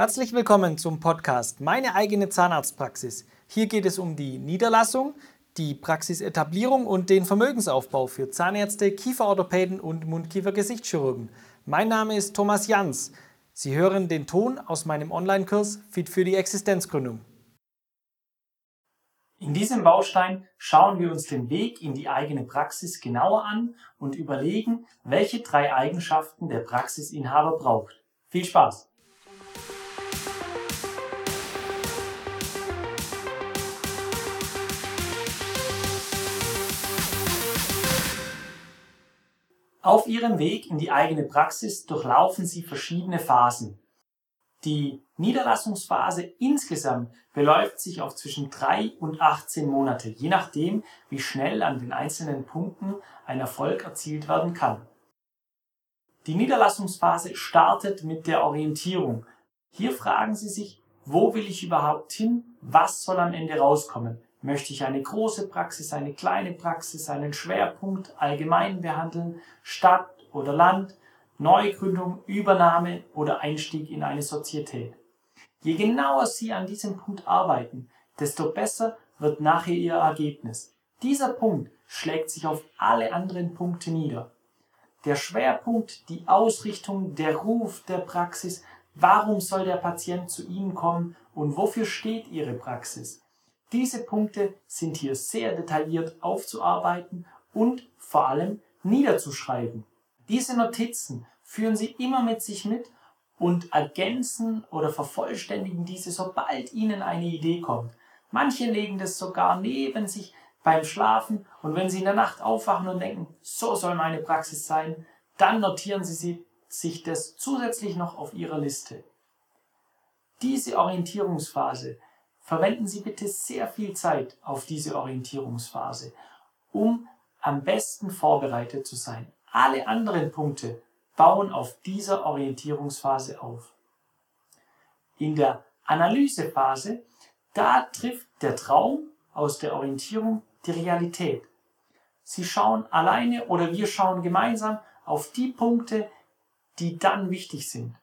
Herzlich willkommen zum Podcast Meine eigene Zahnarztpraxis. Hier geht es um die Niederlassung, die Praxisetablierung und den Vermögensaufbau für Zahnärzte, Kieferorthopäden und Mundkiefer-Gesichtschirurgen. Mein Name ist Thomas Jans. Sie hören den Ton aus meinem Online-Kurs Fit für die Existenzgründung. In diesem Baustein schauen wir uns den Weg in die eigene Praxis genauer an und überlegen, welche drei Eigenschaften der Praxisinhaber braucht. Viel Spaß! Auf Ihrem Weg in die eigene Praxis durchlaufen Sie verschiedene Phasen. Die Niederlassungsphase insgesamt beläuft sich auf zwischen drei und 18 Monate, je nachdem, wie schnell an den einzelnen Punkten ein Erfolg erzielt werden kann. Die Niederlassungsphase startet mit der Orientierung. Hier fragen Sie sich, wo will ich überhaupt hin? Was soll am Ende rauskommen? Möchte ich eine große Praxis, eine kleine Praxis, einen Schwerpunkt allgemein behandeln, Stadt oder Land, Neugründung, Übernahme oder Einstieg in eine Sozietät? Je genauer Sie an diesem Punkt arbeiten, desto besser wird nachher Ihr Ergebnis. Dieser Punkt schlägt sich auf alle anderen Punkte nieder. Der Schwerpunkt, die Ausrichtung, der Ruf der Praxis, warum soll der Patient zu Ihnen kommen und wofür steht Ihre Praxis? Diese Punkte sind hier sehr detailliert aufzuarbeiten und vor allem niederzuschreiben. Diese Notizen führen Sie immer mit sich mit und ergänzen oder vervollständigen diese, sobald Ihnen eine Idee kommt. Manche legen das sogar neben sich beim Schlafen und wenn Sie in der Nacht aufwachen und denken, so soll meine Praxis sein, dann notieren Sie sich das zusätzlich noch auf Ihrer Liste. Diese Orientierungsphase Verwenden Sie bitte sehr viel Zeit auf diese Orientierungsphase, um am besten vorbereitet zu sein. Alle anderen Punkte bauen auf dieser Orientierungsphase auf. In der Analysephase, da trifft der Traum aus der Orientierung die Realität. Sie schauen alleine oder wir schauen gemeinsam auf die Punkte, die dann wichtig sind.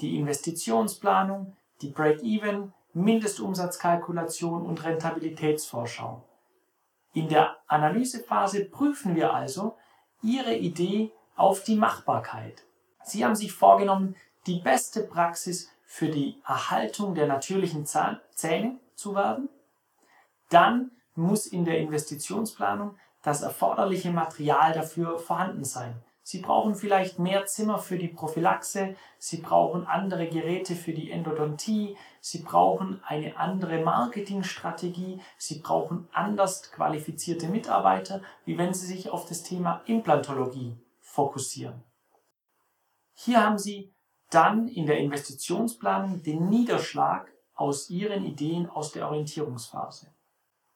Die Investitionsplanung, die Break-Even, Mindestumsatzkalkulation und Rentabilitätsvorschau. In der Analysephase prüfen wir also Ihre Idee auf die Machbarkeit. Sie haben sich vorgenommen, die beste Praxis für die Erhaltung der natürlichen Zähne zu werden. Dann muss in der Investitionsplanung das erforderliche Material dafür vorhanden sein. Sie brauchen vielleicht mehr Zimmer für die Prophylaxe, Sie brauchen andere Geräte für die Endodontie, Sie brauchen eine andere Marketingstrategie, Sie brauchen anders qualifizierte Mitarbeiter, wie wenn Sie sich auf das Thema Implantologie fokussieren. Hier haben Sie dann in der Investitionsplanung den Niederschlag aus Ihren Ideen aus der Orientierungsphase.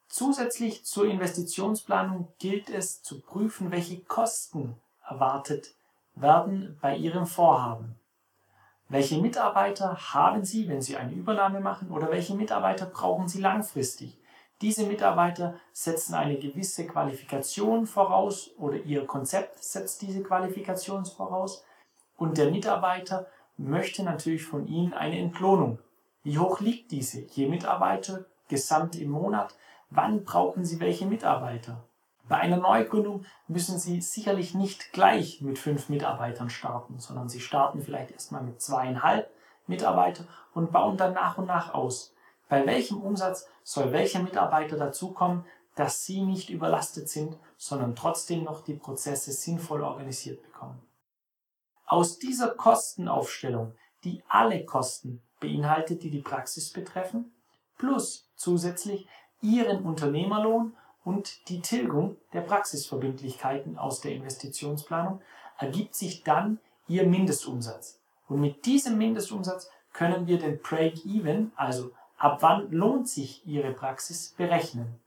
Zusätzlich zur Investitionsplanung gilt es zu prüfen, welche Kosten erwartet werden bei Ihrem Vorhaben. Welche Mitarbeiter haben Sie, wenn Sie eine Übernahme machen, oder welche Mitarbeiter brauchen Sie langfristig? Diese Mitarbeiter setzen eine gewisse Qualifikation voraus oder Ihr Konzept setzt diese Qualifikation voraus und der Mitarbeiter möchte natürlich von Ihnen eine Entlohnung. Wie hoch liegt diese? Je Mitarbeiter gesamt im Monat. Wann brauchen Sie welche Mitarbeiter? Bei einer Neugründung müssen Sie sicherlich nicht gleich mit fünf Mitarbeitern starten, sondern Sie starten vielleicht erstmal mit zweieinhalb Mitarbeitern und bauen dann nach und nach aus. Bei welchem Umsatz soll welcher Mitarbeiter dazukommen, dass Sie nicht überlastet sind, sondern trotzdem noch die Prozesse sinnvoll organisiert bekommen. Aus dieser Kostenaufstellung, die alle Kosten beinhaltet, die die Praxis betreffen, plus zusätzlich Ihren Unternehmerlohn und die Tilgung der Praxisverbindlichkeiten aus der Investitionsplanung ergibt sich dann Ihr Mindestumsatz. Und mit diesem Mindestumsatz können wir den Break-Even, also ab wann lohnt sich Ihre Praxis, berechnen.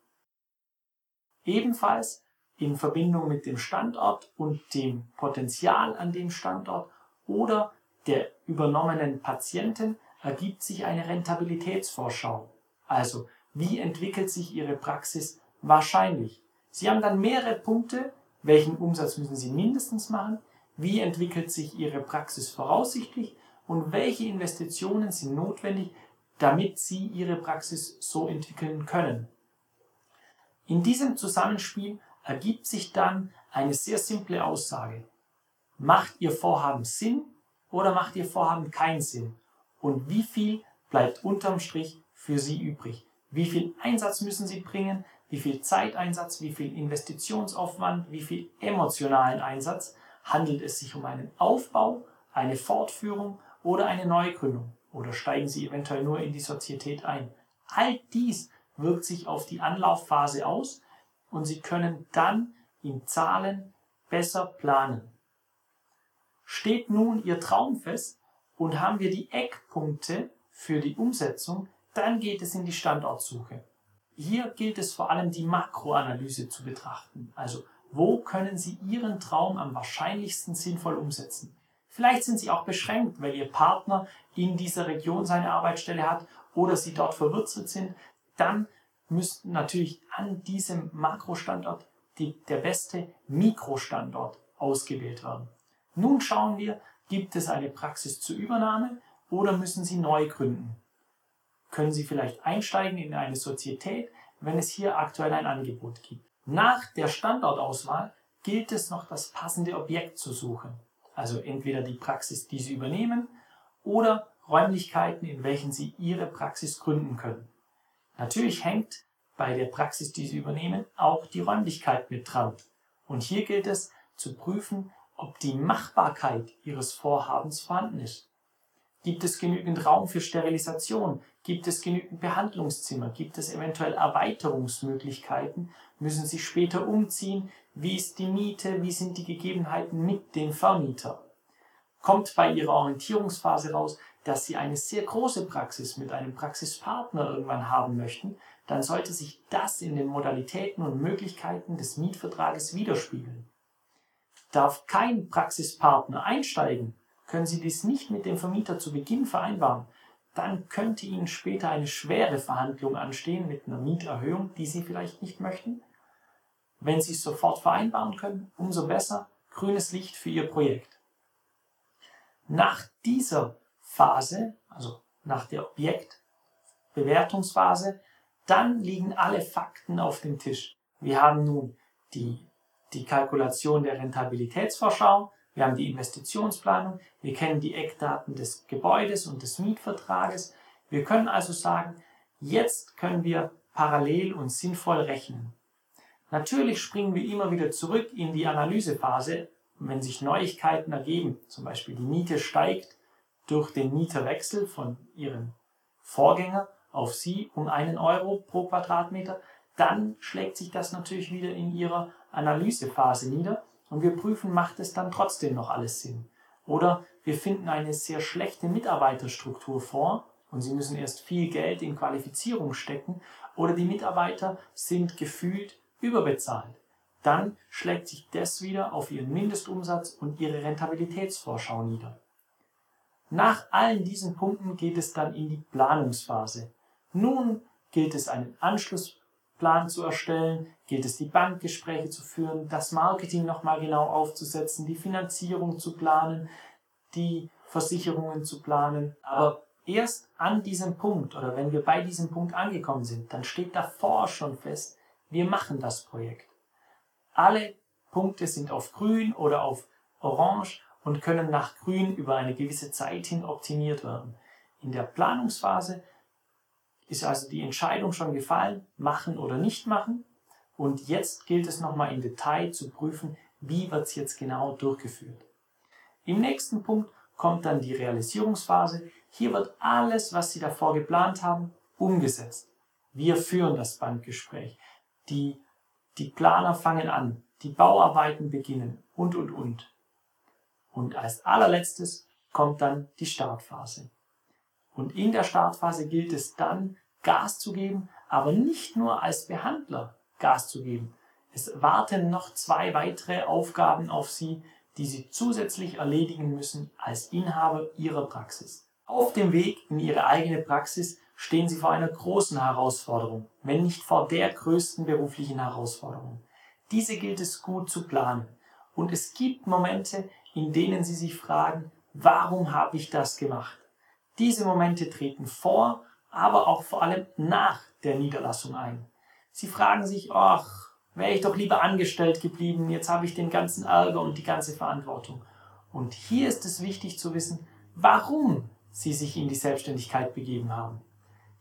Ebenfalls in Verbindung mit dem Standort und dem Potenzial an dem Standort oder der übernommenen Patienten ergibt sich eine Rentabilitätsvorschau. Also wie entwickelt sich Ihre Praxis Wahrscheinlich. Sie haben dann mehrere Punkte. Welchen Umsatz müssen Sie mindestens machen? Wie entwickelt sich Ihre Praxis voraussichtlich? und welche Investitionen sind notwendig, damit Sie Ihre Praxis so entwickeln können. In diesem Zusammenspiel ergibt sich dann eine sehr simple Aussage. Macht Ihr Vorhaben Sinn oder macht Ihr Vorhaben keinen Sinn? Und wie viel bleibt unterm Strich für Sie übrig? Wie viel Einsatz müssen Sie bringen? Wie viel Zeiteinsatz? Wie viel Investitionsaufwand? Wie viel emotionalen Einsatz? Handelt es sich um einen Aufbau, eine Fortführung oder eine Neugründung? Oder steigen Sie eventuell nur in die Sozietät ein? All dies wirkt sich auf die Anlaufphase aus und Sie können dann in Zahlen besser planen. Steht nun Ihr Traum fest und haben wir die Eckpunkte für die Umsetzung, dann geht es in die Standortsuche. Hier gilt es vor allem die Makroanalyse zu betrachten. Also wo können Sie Ihren Traum am wahrscheinlichsten sinnvoll umsetzen? Vielleicht sind Sie auch beschränkt, weil Ihr Partner in dieser Region seine Arbeitsstelle hat oder Sie dort verwurzelt sind. Dann müsste natürlich an diesem Makrostandort die, der beste Mikrostandort ausgewählt werden. Nun schauen wir, gibt es eine Praxis zur Übernahme oder müssen Sie neu gründen? Können Sie vielleicht einsteigen in eine Sozietät, wenn es hier aktuell ein Angebot gibt? Nach der Standortauswahl gilt es noch das passende Objekt zu suchen. Also entweder die Praxis, die Sie übernehmen, oder Räumlichkeiten, in welchen Sie Ihre Praxis gründen können. Natürlich hängt bei der Praxis, die Sie übernehmen, auch die Räumlichkeit mit dran. Und hier gilt es zu prüfen, ob die Machbarkeit Ihres Vorhabens vorhanden ist. Gibt es genügend Raum für Sterilisation? Gibt es genügend Behandlungszimmer? Gibt es eventuell Erweiterungsmöglichkeiten? Müssen Sie später umziehen? Wie ist die Miete? Wie sind die Gegebenheiten mit dem Vermieter? Kommt bei Ihrer Orientierungsphase raus, dass Sie eine sehr große Praxis mit einem Praxispartner irgendwann haben möchten, dann sollte sich das in den Modalitäten und Möglichkeiten des Mietvertrages widerspiegeln. Darf kein Praxispartner einsteigen, können Sie dies nicht mit dem Vermieter zu Beginn vereinbaren, dann könnte Ihnen später eine schwere Verhandlung anstehen mit einer Mieterhöhung, die Sie vielleicht nicht möchten. Wenn Sie es sofort vereinbaren können, umso besser, grünes Licht für Ihr Projekt. Nach dieser Phase, also nach der Objektbewertungsphase, dann liegen alle Fakten auf dem Tisch. Wir haben nun die, die Kalkulation der Rentabilitätsvorschau, wir haben die Investitionsplanung, wir kennen die Eckdaten des Gebäudes und des Mietvertrages. Wir können also sagen, jetzt können wir parallel und sinnvoll rechnen. Natürlich springen wir immer wieder zurück in die Analysephase, wenn sich Neuigkeiten ergeben, zum Beispiel die Miete steigt durch den Mieterwechsel von Ihrem Vorgänger auf Sie um einen Euro pro Quadratmeter, dann schlägt sich das natürlich wieder in Ihrer Analysephase nieder und wir prüfen, macht es dann trotzdem noch alles Sinn. Oder wir finden eine sehr schlechte Mitarbeiterstruktur vor und Sie müssen erst viel Geld in Qualifizierung stecken oder die Mitarbeiter sind gefühlt überbezahlt. Dann schlägt sich das wieder auf Ihren Mindestumsatz und Ihre Rentabilitätsvorschau nieder. Nach allen diesen Punkten geht es dann in die Planungsphase. Nun gilt es einen Anschluss Plan zu erstellen, gilt es die Bankgespräche zu führen, das Marketing nochmal genau aufzusetzen, die Finanzierung zu planen, die Versicherungen zu planen. Aber erst an diesem Punkt oder wenn wir bei diesem Punkt angekommen sind, dann steht davor schon fest, wir machen das Projekt. Alle Punkte sind auf grün oder auf orange und können nach grün über eine gewisse Zeit hin optimiert werden. In der Planungsphase ist also die Entscheidung schon gefallen, machen oder nicht machen. Und jetzt gilt es nochmal im Detail zu prüfen, wie wird es jetzt genau durchgeführt. Im nächsten Punkt kommt dann die Realisierungsphase. Hier wird alles, was Sie davor geplant haben, umgesetzt. Wir führen das Bandgespräch. Die, die Planer fangen an, die Bauarbeiten beginnen und, und, und. Und als allerletztes kommt dann die Startphase. Und in der Startphase gilt es dann, Gas zu geben, aber nicht nur als Behandler Gas zu geben. Es warten noch zwei weitere Aufgaben auf Sie, die Sie zusätzlich erledigen müssen als Inhaber Ihrer Praxis. Auf dem Weg in Ihre eigene Praxis stehen Sie vor einer großen Herausforderung, wenn nicht vor der größten beruflichen Herausforderung. Diese gilt es gut zu planen. Und es gibt Momente, in denen Sie sich fragen, warum habe ich das gemacht? Diese Momente treten vor, aber auch vor allem nach der Niederlassung ein. Sie fragen sich, ach, wäre ich doch lieber angestellt geblieben, jetzt habe ich den ganzen Ärger und die ganze Verantwortung. Und hier ist es wichtig zu wissen, warum Sie sich in die Selbstständigkeit begeben haben.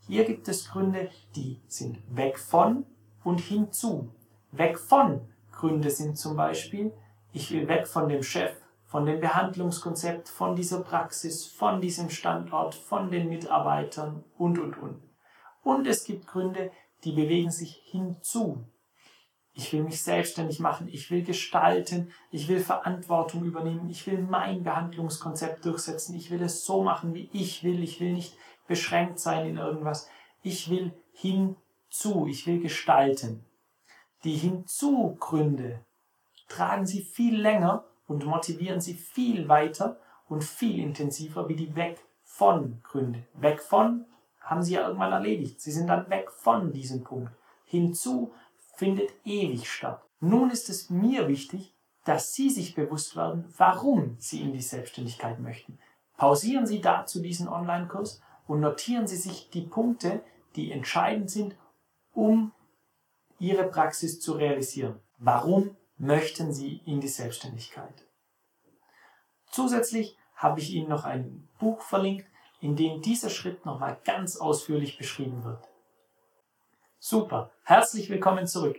Hier gibt es Gründe, die sind weg von und hinzu. Weg von Gründe sind zum Beispiel, ich will weg von dem Chef, von dem Behandlungskonzept, von dieser Praxis, von diesem Standort, von den Mitarbeitern und, und, und. Und es gibt Gründe, die bewegen sich hinzu. Ich will mich selbstständig machen, ich will gestalten, ich will Verantwortung übernehmen, ich will mein Behandlungskonzept durchsetzen, ich will es so machen, wie ich will, ich will nicht beschränkt sein in irgendwas. Ich will hinzu, ich will gestalten. Die Hinzugründe tragen Sie viel länger und motivieren Sie viel weiter und viel intensiver wie die Weg von Gründe. Weg von haben Sie ja irgendwann erledigt. Sie sind dann weg von diesem Punkt. Hinzu findet ewig statt. Nun ist es mir wichtig, dass Sie sich bewusst werden, warum Sie in die Selbstständigkeit möchten. Pausieren Sie dazu diesen Online-Kurs und notieren Sie sich die Punkte, die entscheidend sind, um Ihre Praxis zu realisieren. Warum möchten Sie in die Selbstständigkeit? Zusätzlich habe ich Ihnen noch ein Buch verlinkt, in dem dieser Schritt nochmal ganz ausführlich beschrieben wird. Super, herzlich willkommen zurück.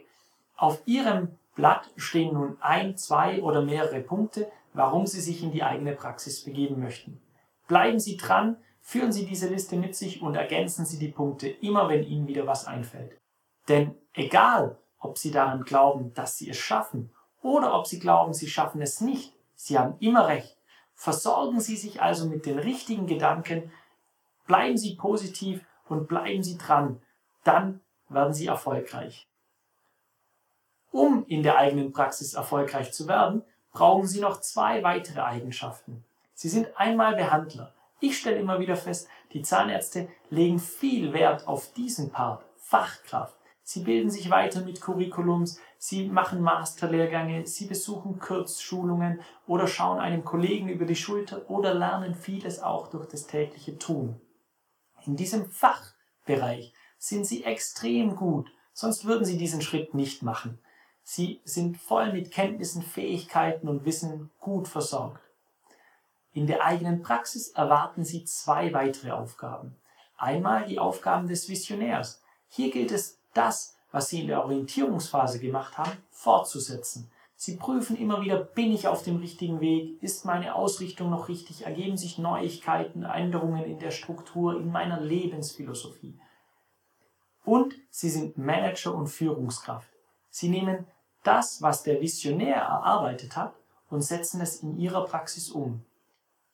Auf Ihrem Blatt stehen nun ein, zwei oder mehrere Punkte, warum Sie sich in die eigene Praxis begeben möchten. Bleiben Sie dran, führen Sie diese Liste mit sich und ergänzen Sie die Punkte immer, wenn Ihnen wieder was einfällt. Denn egal, ob Sie daran glauben, dass Sie es schaffen oder ob Sie glauben, Sie schaffen es nicht, Sie haben immer recht. Versorgen Sie sich also mit den richtigen Gedanken, bleiben Sie positiv und bleiben Sie dran. Dann werden Sie erfolgreich. Um in der eigenen Praxis erfolgreich zu werden, brauchen Sie noch zwei weitere Eigenschaften. Sie sind einmal Behandler. Ich stelle immer wieder fest, die Zahnärzte legen viel Wert auf diesen Part, Fachkraft. Sie bilden sich weiter mit Curriculums, sie machen Masterlehrgänge, sie besuchen Kurzschulungen oder schauen einem Kollegen über die Schulter oder lernen vieles auch durch das tägliche Tun. In diesem Fachbereich sind sie extrem gut, sonst würden sie diesen Schritt nicht machen. Sie sind voll mit Kenntnissen, Fähigkeiten und Wissen gut versorgt. In der eigenen Praxis erwarten Sie zwei weitere Aufgaben. Einmal die Aufgaben des Visionärs. Hier gilt es, das, was Sie in der Orientierungsphase gemacht haben, fortzusetzen. Sie prüfen immer wieder, bin ich auf dem richtigen Weg? Ist meine Ausrichtung noch richtig? Ergeben sich Neuigkeiten, Änderungen in der Struktur, in meiner Lebensphilosophie? Und Sie sind Manager und Führungskraft. Sie nehmen das, was der Visionär erarbeitet hat, und setzen es in Ihrer Praxis um.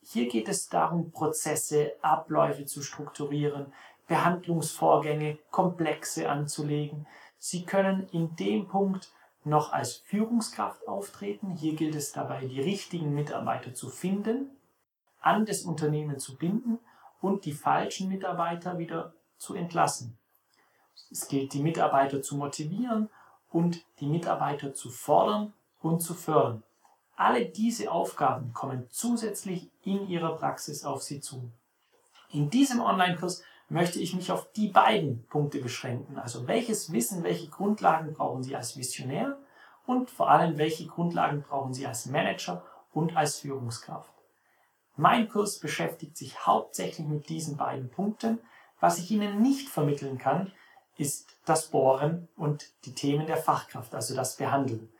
Hier geht es darum, Prozesse, Abläufe zu strukturieren, Behandlungsvorgänge, Komplexe anzulegen. Sie können in dem Punkt noch als Führungskraft auftreten. Hier gilt es dabei, die richtigen Mitarbeiter zu finden, an das Unternehmen zu binden und die falschen Mitarbeiter wieder zu entlassen. Es gilt, die Mitarbeiter zu motivieren und die Mitarbeiter zu fordern und zu fördern. Alle diese Aufgaben kommen zusätzlich in Ihrer Praxis auf Sie zu. In diesem Online-Kurs möchte ich mich auf die beiden Punkte beschränken. Also welches Wissen, welche Grundlagen brauchen Sie als Visionär und vor allem welche Grundlagen brauchen Sie als Manager und als Führungskraft. Mein Kurs beschäftigt sich hauptsächlich mit diesen beiden Punkten. Was ich Ihnen nicht vermitteln kann, ist das Bohren und die Themen der Fachkraft, also das Behandeln.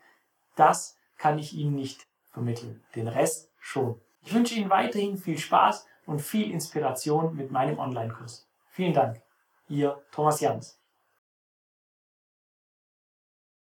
Das kann ich Ihnen nicht vermitteln. Den Rest schon. Ich wünsche Ihnen weiterhin viel Spaß und viel Inspiration mit meinem Online-Kurs. Vielen Dank. Ihr Thomas Jans.